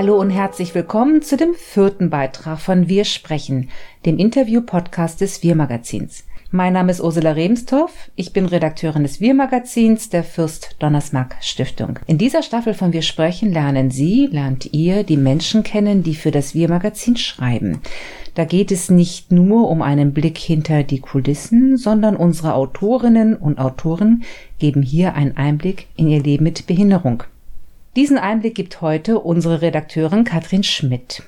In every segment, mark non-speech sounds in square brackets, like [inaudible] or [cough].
Hallo und herzlich willkommen zu dem vierten Beitrag von Wir sprechen, dem Interview-Podcast des Wir-Magazins. Mein Name ist Ursula Rebenstorff. Ich bin Redakteurin des Wir-Magazins der Fürst Donnersmarck Stiftung. In dieser Staffel von Wir sprechen lernen Sie, lernt ihr die Menschen kennen, die für das Wir-Magazin schreiben. Da geht es nicht nur um einen Blick hinter die Kulissen, sondern unsere Autorinnen und Autoren geben hier einen Einblick in ihr Leben mit Behinderung. Diesen Einblick gibt heute unsere Redakteurin Katrin Schmidt.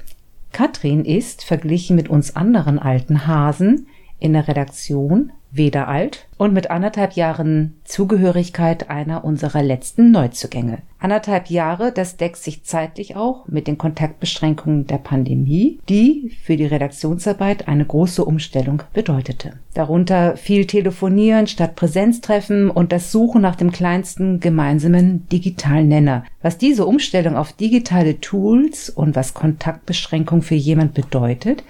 Katrin ist, verglichen mit uns anderen alten Hasen, in der Redaktion weder alt und mit anderthalb Jahren Zugehörigkeit einer unserer letzten Neuzugänge. Anderthalb Jahre, das deckt sich zeitlich auch mit den Kontaktbeschränkungen der Pandemie, die für die Redaktionsarbeit eine große Umstellung bedeutete. Darunter viel Telefonieren statt Präsenztreffen und das Suchen nach dem kleinsten gemeinsamen digitalen Nenner. Was diese Umstellung auf digitale Tools und was Kontaktbeschränkung für jemand bedeutet,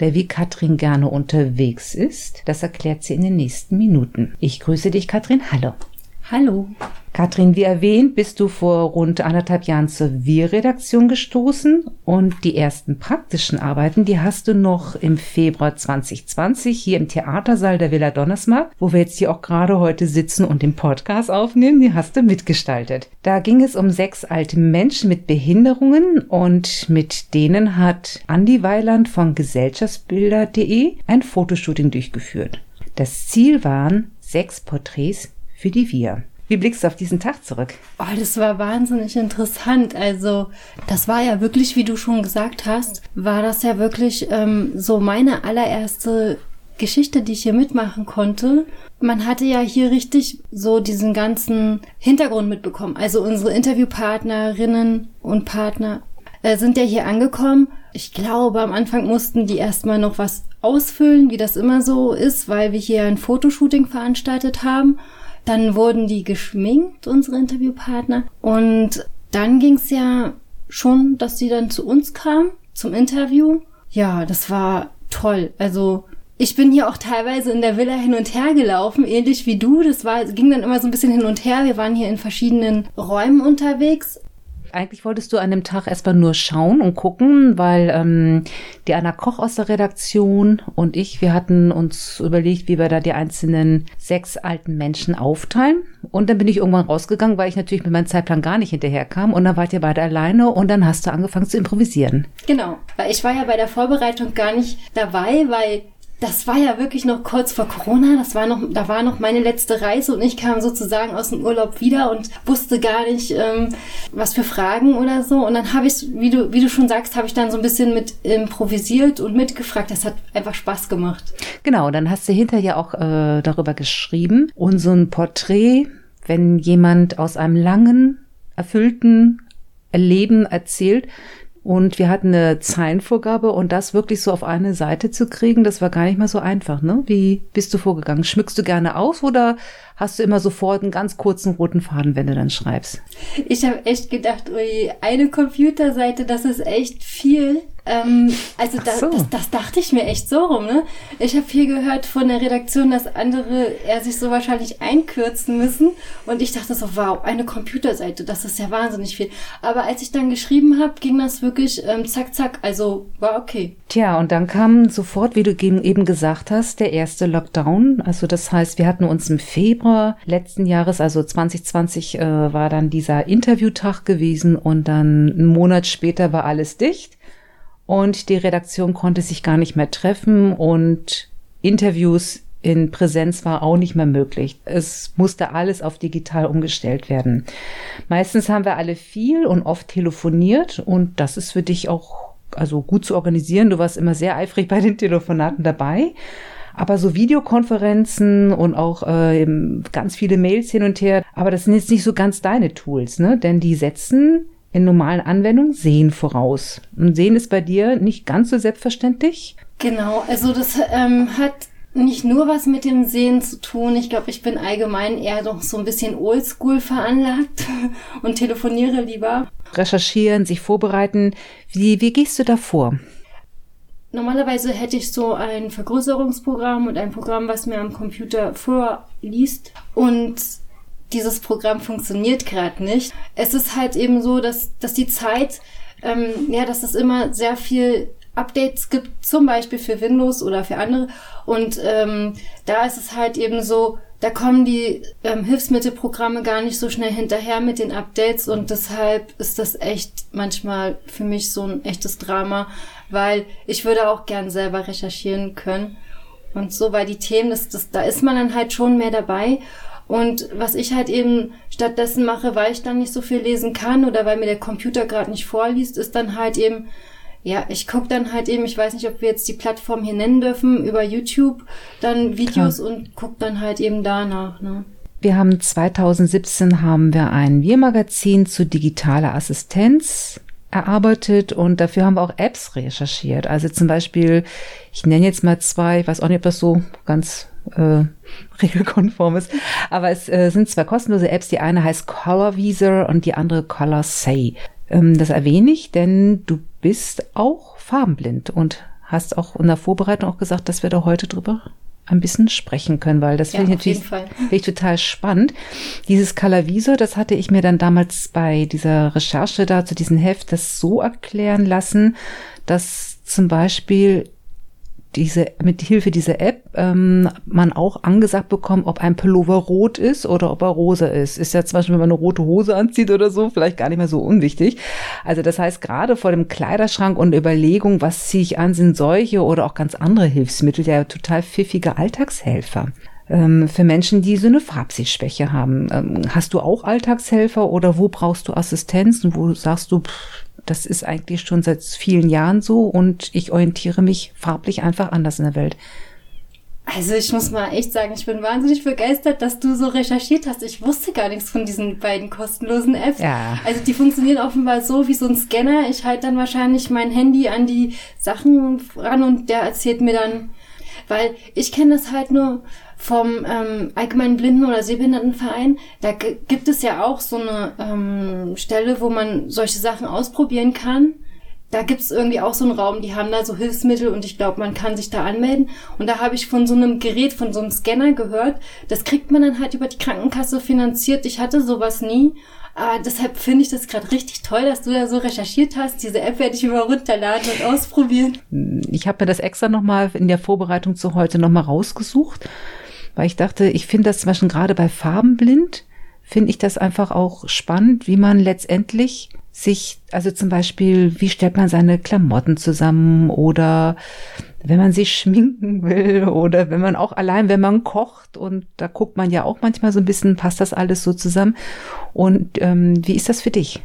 der wie Katrin gerne unterwegs ist. Das erklärt sie in den nächsten Minuten. Ich grüße dich, Katrin. Hallo. Hallo. Katrin, wie erwähnt, bist du vor rund anderthalb Jahren zur Wir-Redaktion gestoßen und die ersten praktischen Arbeiten, die hast du noch im Februar 2020 hier im Theatersaal der Villa Donnersmarck, wo wir jetzt hier auch gerade heute sitzen und den Podcast aufnehmen, die hast du mitgestaltet. Da ging es um sechs alte Menschen mit Behinderungen und mit denen hat Andi Weiland von gesellschaftsbilder.de ein Fotoshooting durchgeführt. Das Ziel waren sechs Porträts für die Wir. Wie blickst du auf diesen Tag zurück? Oh, das war wahnsinnig interessant. Also, das war ja wirklich, wie du schon gesagt hast, war das ja wirklich ähm, so meine allererste Geschichte, die ich hier mitmachen konnte. Man hatte ja hier richtig so diesen ganzen Hintergrund mitbekommen. Also unsere Interviewpartnerinnen und Partner äh, sind ja hier angekommen. Ich glaube, am Anfang mussten die erstmal noch was ausfüllen, wie das immer so ist, weil wir hier ein Fotoshooting veranstaltet haben. Dann wurden die geschminkt, unsere Interviewpartner. Und dann ging es ja schon, dass sie dann zu uns kam, zum Interview. Ja, das war toll. Also ich bin hier auch teilweise in der Villa hin und her gelaufen, ähnlich wie du. Das war, ging dann immer so ein bisschen hin und her. Wir waren hier in verschiedenen Räumen unterwegs. Eigentlich wolltest du an dem Tag erstmal nur schauen und gucken, weil ähm, die Anna Koch aus der Redaktion und ich, wir hatten uns überlegt, wie wir da die einzelnen sechs alten Menschen aufteilen. Und dann bin ich irgendwann rausgegangen, weil ich natürlich mit meinem Zeitplan gar nicht hinterherkam. Und dann wart ihr beide alleine und dann hast du angefangen zu improvisieren. Genau, weil ich war ja bei der Vorbereitung gar nicht dabei, weil das war ja wirklich noch kurz vor Corona. Das war noch, da war noch meine letzte Reise und ich kam sozusagen aus dem Urlaub wieder und wusste gar nicht, ähm, was für Fragen oder so. Und dann habe ich, wie du, wie du schon sagst, habe ich dann so ein bisschen mit improvisiert und mitgefragt. Das hat einfach Spaß gemacht. Genau, dann hast du hinterher auch äh, darüber geschrieben. Und so ein Porträt, wenn jemand aus einem langen, erfüllten Leben erzählt, und wir hatten eine Zeilenvorgabe und das wirklich so auf eine Seite zu kriegen, das war gar nicht mal so einfach. Ne? Wie bist du vorgegangen? Schmückst du gerne aus oder hast du immer sofort einen ganz kurzen roten Faden, wenn du dann schreibst? Ich habe echt gedacht, ui, eine Computerseite, das ist echt viel. Ähm, also so. das, das dachte ich mir echt so rum. Ne? Ich habe hier gehört von der Redaktion, dass andere er sich so wahrscheinlich einkürzen müssen. Und ich dachte so, wow, eine Computerseite, das ist ja wahnsinnig viel. Aber als ich dann geschrieben habe, ging das wirklich ähm, zack, zack. Also war okay. Tja, und dann kam sofort, wie du eben gesagt hast, der erste Lockdown. Also das heißt, wir hatten uns im Februar letzten Jahres, also 2020, äh, war dann dieser Interviewtag gewesen und dann einen Monat später war alles dicht und die Redaktion konnte sich gar nicht mehr treffen und Interviews in Präsenz war auch nicht mehr möglich. Es musste alles auf digital umgestellt werden. Meistens haben wir alle viel und oft telefoniert und das ist für dich auch also gut zu organisieren. Du warst immer sehr eifrig bei den Telefonaten dabei. Aber so Videokonferenzen und auch äh, ganz viele Mails hin und her, aber das sind jetzt nicht so ganz deine Tools, ne? Denn die setzen in normalen Anwendungen Sehen voraus. Und Sehen ist bei dir nicht ganz so selbstverständlich? Genau, also das ähm, hat nicht nur was mit dem Sehen zu tun. Ich glaube, ich bin allgemein eher doch so ein bisschen oldschool veranlagt [laughs] und telefoniere lieber. Recherchieren, sich vorbereiten. Wie, wie gehst du da vor? Normalerweise hätte ich so ein Vergrößerungsprogramm und ein Programm, was mir am Computer vorliest. Und dieses Programm funktioniert gerade nicht. Es ist halt eben so, dass, dass die Zeit ähm, ja, dass es immer sehr viel Updates gibt, zum Beispiel für Windows oder für andere. Und ähm, da ist es halt eben so, da kommen die ähm, Hilfsmittelprogramme gar nicht so schnell hinterher mit den Updates und deshalb ist das echt manchmal für mich so ein echtes Drama, weil ich würde auch gern selber recherchieren können und so, weil die Themen, das, das, da ist man dann halt schon mehr dabei. Und was ich halt eben stattdessen mache, weil ich dann nicht so viel lesen kann oder weil mir der Computer gerade nicht vorliest, ist dann halt eben ja, ich gucke dann halt eben, ich weiß nicht, ob wir jetzt die Plattform hier nennen dürfen, über YouTube dann Videos Klar. und guck dann halt eben danach. Ne? Wir haben 2017 haben wir ein Wir-Magazin zu digitaler Assistenz erarbeitet und dafür haben wir auch Apps recherchiert. Also zum Beispiel, ich nenne jetzt mal zwei, ich weiß auch nicht, ob das so ganz äh, [laughs] regelkonform ist, aber es äh, sind zwei kostenlose Apps. Die eine heißt Color Visor und die andere Color Say. Ähm, das erwähne ich, denn du bist auch farbenblind und hast auch in der Vorbereitung auch gesagt, dass wir da heute drüber ein bisschen sprechen können, weil das ja, finde ich natürlich find ich total spannend. Dieses Colorvisor, das hatte ich mir dann damals bei dieser Recherche da zu diesem Heft das so erklären lassen, dass zum Beispiel diese, mit Hilfe dieser App ähm, man auch angesagt bekommt, ob ein Pullover rot ist oder ob er rosa ist. Ist ja zum Beispiel, wenn man eine rote Hose anzieht oder so, vielleicht gar nicht mehr so unwichtig. Also das heißt, gerade vor dem Kleiderschrank und Überlegung, was ziehe ich an, sind solche oder auch ganz andere Hilfsmittel ja total pfiffige Alltagshelfer ähm, für Menschen, die so eine Farbsehschwäche haben. Ähm, hast du auch Alltagshelfer oder wo brauchst du Assistenz und wo sagst du, pff, das ist eigentlich schon seit vielen Jahren so und ich orientiere mich farblich einfach anders in der Welt. Also ich muss mal echt sagen, ich bin wahnsinnig begeistert, dass du so recherchiert hast. Ich wusste gar nichts von diesen beiden kostenlosen Apps. Ja. Also die funktionieren offenbar so wie so ein Scanner. Ich halte dann wahrscheinlich mein Handy an die Sachen ran und der erzählt mir dann, weil ich kenne das halt nur vom ähm, Allgemeinen Blinden- oder Sehbehindertenverein. Da gibt es ja auch so eine ähm, Stelle, wo man solche Sachen ausprobieren kann. Da gibt es irgendwie auch so einen Raum, die haben da so Hilfsmittel und ich glaube, man kann sich da anmelden. Und da habe ich von so einem Gerät, von so einem Scanner gehört. Das kriegt man dann halt über die Krankenkasse finanziert. Ich hatte sowas nie. Aber deshalb finde ich das gerade richtig toll, dass du da so recherchiert hast. Diese App werde ich über runterladen und ausprobieren. Ich habe mir das extra nochmal in der Vorbereitung zu heute nochmal rausgesucht weil ich dachte, ich finde das zum Beispiel gerade bei Farbenblind, finde ich das einfach auch spannend, wie man letztendlich sich, also zum Beispiel, wie stellt man seine Klamotten zusammen oder wenn man sich schminken will oder wenn man auch allein, wenn man kocht und da guckt man ja auch manchmal so ein bisschen, passt das alles so zusammen. Und ähm, wie ist das für dich?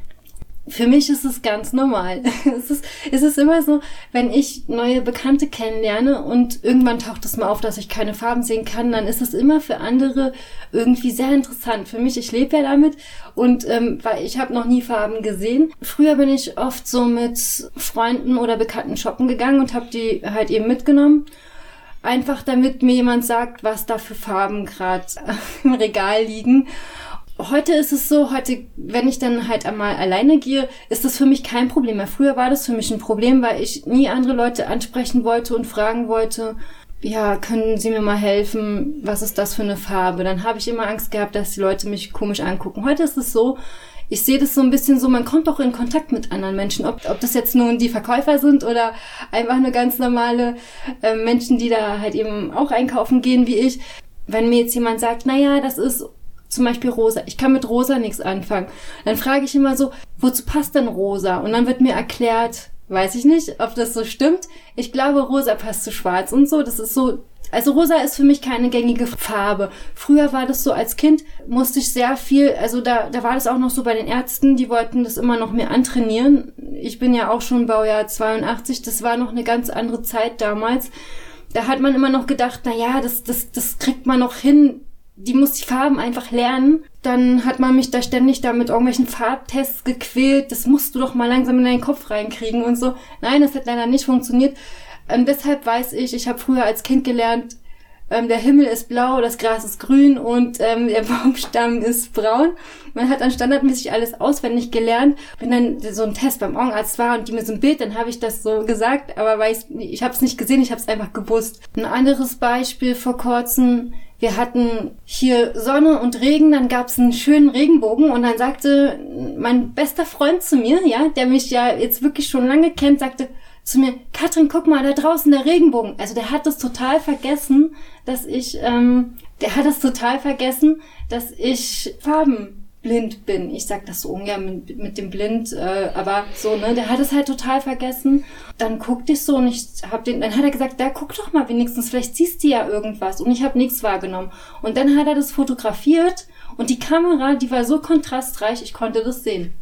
Für mich ist es ganz normal. [laughs] es, ist, es ist immer so, wenn ich neue Bekannte kennenlerne und irgendwann taucht es mal auf, dass ich keine Farben sehen kann, dann ist es immer für andere irgendwie sehr interessant. Für mich, ich lebe ja damit und ähm, weil ich habe noch nie Farben gesehen. Früher bin ich oft so mit Freunden oder Bekannten shoppen gegangen und habe die halt eben mitgenommen. Einfach damit mir jemand sagt, was da für Farben gerade [laughs] im Regal liegen heute ist es so, heute, wenn ich dann halt einmal alleine gehe, ist das für mich kein Problem mehr. Früher war das für mich ein Problem, weil ich nie andere Leute ansprechen wollte und fragen wollte, ja, können Sie mir mal helfen? Was ist das für eine Farbe? Dann habe ich immer Angst gehabt, dass die Leute mich komisch angucken. Heute ist es so, ich sehe das so ein bisschen so, man kommt auch in Kontakt mit anderen Menschen, ob, ob das jetzt nun die Verkäufer sind oder einfach nur ganz normale äh, Menschen, die da halt eben auch einkaufen gehen wie ich. Wenn mir jetzt jemand sagt, naja, das ist zum Beispiel rosa. Ich kann mit rosa nichts anfangen. Dann frage ich immer so, wozu passt denn rosa? Und dann wird mir erklärt, weiß ich nicht, ob das so stimmt. Ich glaube, rosa passt zu schwarz und so. Das ist so, also rosa ist für mich keine gängige Farbe. Früher war das so, als Kind musste ich sehr viel, also da, da war das auch noch so bei den Ärzten, die wollten das immer noch mehr antrainieren. Ich bin ja auch schon Baujahr 82, das war noch eine ganz andere Zeit damals. Da hat man immer noch gedacht, na ja, das, das, das kriegt man noch hin, die muss die Farben einfach lernen. Dann hat man mich da ständig da mit irgendwelchen Farbtests gequält. Das musst du doch mal langsam in deinen Kopf reinkriegen und so. Nein, das hat leider nicht funktioniert. Ähm, deshalb weiß ich, ich habe früher als Kind gelernt, ähm, der Himmel ist blau, das Gras ist grün und ähm, der [laughs] Baumstamm ist braun. Man hat dann standardmäßig alles auswendig gelernt. Wenn dann so ein Test beim Augenarzt war und die mir so ein Bild, dann habe ich das so gesagt, aber weiß, ich habe es nicht gesehen, ich habe es einfach gewusst. Ein anderes Beispiel vor kurzem, wir hatten hier Sonne und Regen, dann gab es einen schönen Regenbogen und dann sagte mein bester Freund zu mir, ja, der mich ja jetzt wirklich schon lange kennt, sagte zu mir, Katrin, guck mal, da draußen der Regenbogen. Also der hat es total vergessen, dass ich, ähm, der hat es total vergessen, dass ich Farben blind bin. Ich sag das so ungern mit, mit dem Blind, äh, aber so, ne, der hat es halt total vergessen. Dann guckte ich so und ich hab den, dann hat er gesagt, da guck doch mal wenigstens, vielleicht siehst du ja irgendwas. Und ich habe nichts wahrgenommen. Und dann hat er das fotografiert und die Kamera, die war so kontrastreich, ich konnte das sehen.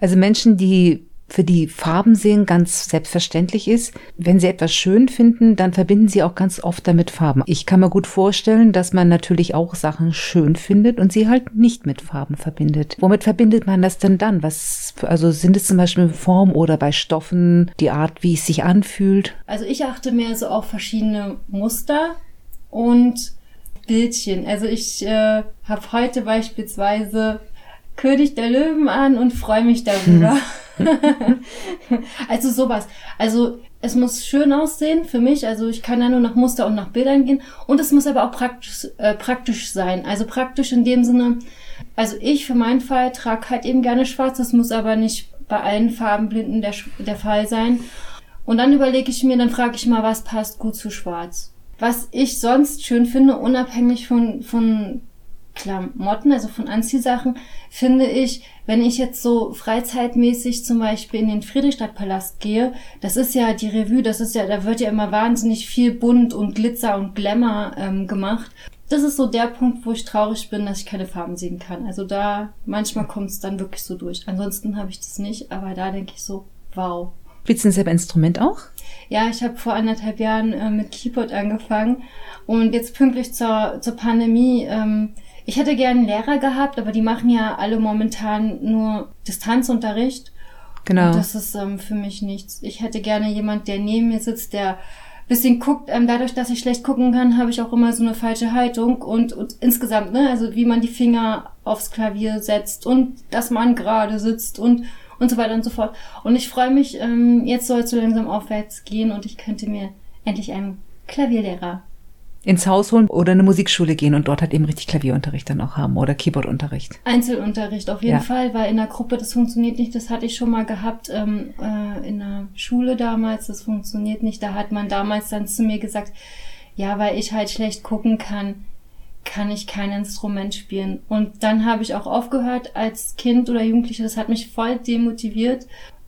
Also Menschen, die für die Farben sehen ganz selbstverständlich ist. Wenn sie etwas schön finden, dann verbinden sie auch ganz oft damit Farben. Ich kann mir gut vorstellen, dass man natürlich auch Sachen schön findet und sie halt nicht mit Farben verbindet. Womit verbindet man das denn dann? Was, also sind es zum Beispiel Form oder bei Stoffen die Art, wie es sich anfühlt? Also ich achte mehr so auf verschiedene Muster und Bildchen. Also ich äh, habe heute beispielsweise König der Löwen an und freue mich darüber. Hm. [laughs] [laughs] also sowas. Also es muss schön aussehen für mich. Also ich kann ja nur nach Muster und nach Bildern gehen. Und es muss aber auch praktisch, äh, praktisch sein. Also praktisch in dem Sinne, also ich für meinen Fall trage halt eben gerne schwarz. Das muss aber nicht bei allen Farbenblinden der, der Fall sein. Und dann überlege ich mir, dann frage ich mal, was passt gut zu schwarz. Was ich sonst schön finde, unabhängig von, von Klamotten, also von Anziehsachen, finde ich, wenn ich jetzt so freizeitmäßig zum Beispiel in den Friedrichstadtpalast gehe, das ist ja die Revue, das ist ja, da wird ja immer wahnsinnig viel bunt und Glitzer und Glamour ähm, gemacht. Das ist so der Punkt, wo ich traurig bin, dass ich keine Farben sehen kann. Also da, manchmal kommt es dann wirklich so durch. Ansonsten habe ich das nicht, aber da denke ich so, wow. Spielst du selber Instrument auch? Ja, ich habe vor anderthalb Jahren äh, mit Keyboard angefangen und jetzt pünktlich zur, zur Pandemie ähm, ich hätte gern einen Lehrer gehabt, aber die machen ja alle momentan nur Distanzunterricht. Genau. Und das ist ähm, für mich nichts. Ich hätte gerne jemand, der neben mir sitzt, der bisschen guckt. Ähm, dadurch, dass ich schlecht gucken kann, habe ich auch immer so eine falsche Haltung und, und insgesamt, ne, also wie man die Finger aufs Klavier setzt und dass man gerade sitzt und und so weiter und so fort. Und ich freue mich, ähm, jetzt soll es so langsam aufwärts gehen und ich könnte mir endlich einen Klavierlehrer ins Haus holen oder eine Musikschule gehen und dort halt eben richtig Klavierunterricht dann auch haben oder Keyboardunterricht. Einzelunterricht auf jeden ja. Fall, weil in der Gruppe das funktioniert nicht. Das hatte ich schon mal gehabt ähm, äh, in der Schule damals. Das funktioniert nicht. Da hat man damals dann zu mir gesagt, ja, weil ich halt schlecht gucken kann, kann ich kein Instrument spielen. Und dann habe ich auch aufgehört als Kind oder Jugendliche. Das hat mich voll demotiviert.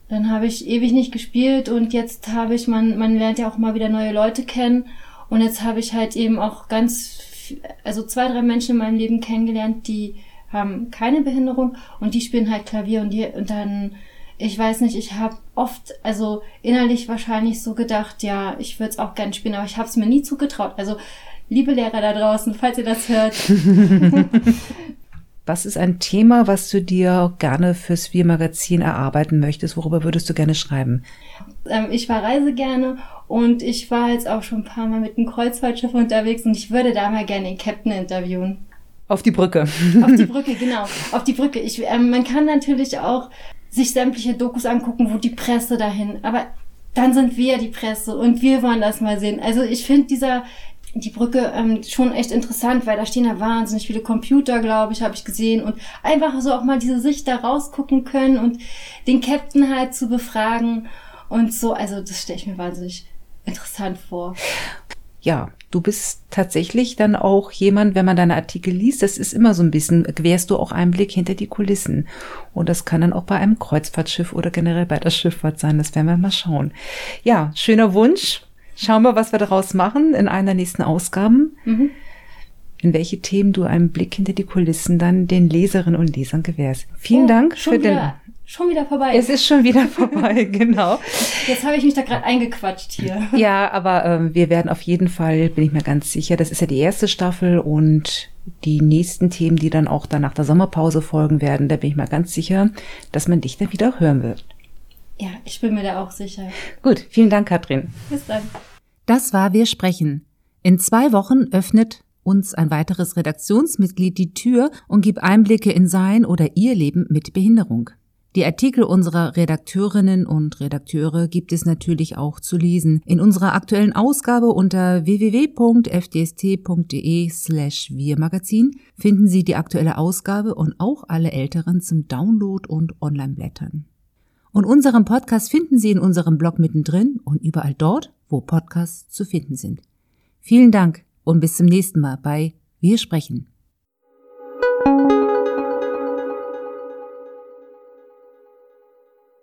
Dann habe ich ewig nicht gespielt und jetzt habe ich, man, man lernt ja auch mal wieder neue Leute kennen und jetzt habe ich halt eben auch ganz, also zwei, drei Menschen in meinem Leben kennengelernt, die haben keine Behinderung und die spielen halt Klavier und die und dann ich weiß nicht, ich habe oft, also innerlich wahrscheinlich so gedacht, ja, ich würde es auch gern spielen, aber ich habe es mir nie zugetraut. Also liebe Lehrer da draußen, falls ihr das hört. [laughs] [laughs] was ist ein Thema, was du dir gerne fürs Wir-Magazin erarbeiten möchtest? Worüber würdest du gerne schreiben? Ähm, ich verreise gerne und ich war jetzt auch schon ein paar Mal mit einem Kreuzfahrtschiff unterwegs und ich würde da mal gerne den Captain interviewen. Auf die Brücke. Auf die [laughs] Brücke, genau. Auf die Brücke. Ich, ähm, man kann natürlich auch sich sämtliche Dokus angucken, wo die Presse dahin, aber dann sind wir die Presse und wir wollen das mal sehen. Also ich finde dieser die Brücke ähm, schon echt interessant, weil da stehen ja wahnsinnig viele Computer, glaube ich, habe ich gesehen und einfach so auch mal diese Sicht da rausgucken können und den Captain halt zu befragen und so. Also das stelle ich mir wahnsinnig interessant vor. Ja, du bist tatsächlich dann auch jemand, wenn man deine Artikel liest, das ist immer so ein bisschen, gewährst du auch einen Blick hinter die Kulissen. Und das kann dann auch bei einem Kreuzfahrtschiff oder generell bei der Schifffahrt sein. Das werden wir mal schauen. Ja, schöner Wunsch. Schauen wir, was wir daraus machen in einer der nächsten Ausgaben. Mhm. In welche Themen du einen Blick hinter die Kulissen dann den Leserinnen und Lesern gewährst. Vielen oh, Dank für den Schon wieder vorbei. Es ist schon wieder vorbei, [laughs] genau. Jetzt habe ich mich da gerade eingequatscht hier. Ja, aber ähm, wir werden auf jeden Fall, bin ich mir ganz sicher, das ist ja die erste Staffel und die nächsten Themen, die dann auch dann nach der Sommerpause folgen werden, da bin ich mir ganz sicher, dass man dich dann wieder hören wird. Ja, ich bin mir da auch sicher. Gut, vielen Dank, Katrin. Bis dann. Das war Wir sprechen. In zwei Wochen öffnet uns ein weiteres Redaktionsmitglied die Tür und gibt Einblicke in sein oder ihr Leben mit Behinderung. Die Artikel unserer Redakteurinnen und Redakteure gibt es natürlich auch zu lesen. In unserer aktuellen Ausgabe unter www.fdst.de slash wirmagazin finden Sie die aktuelle Ausgabe und auch alle älteren zum Download und Online-Blättern. Und unseren Podcast finden Sie in unserem Blog mittendrin und überall dort, wo Podcasts zu finden sind. Vielen Dank und bis zum nächsten Mal bei Wir sprechen.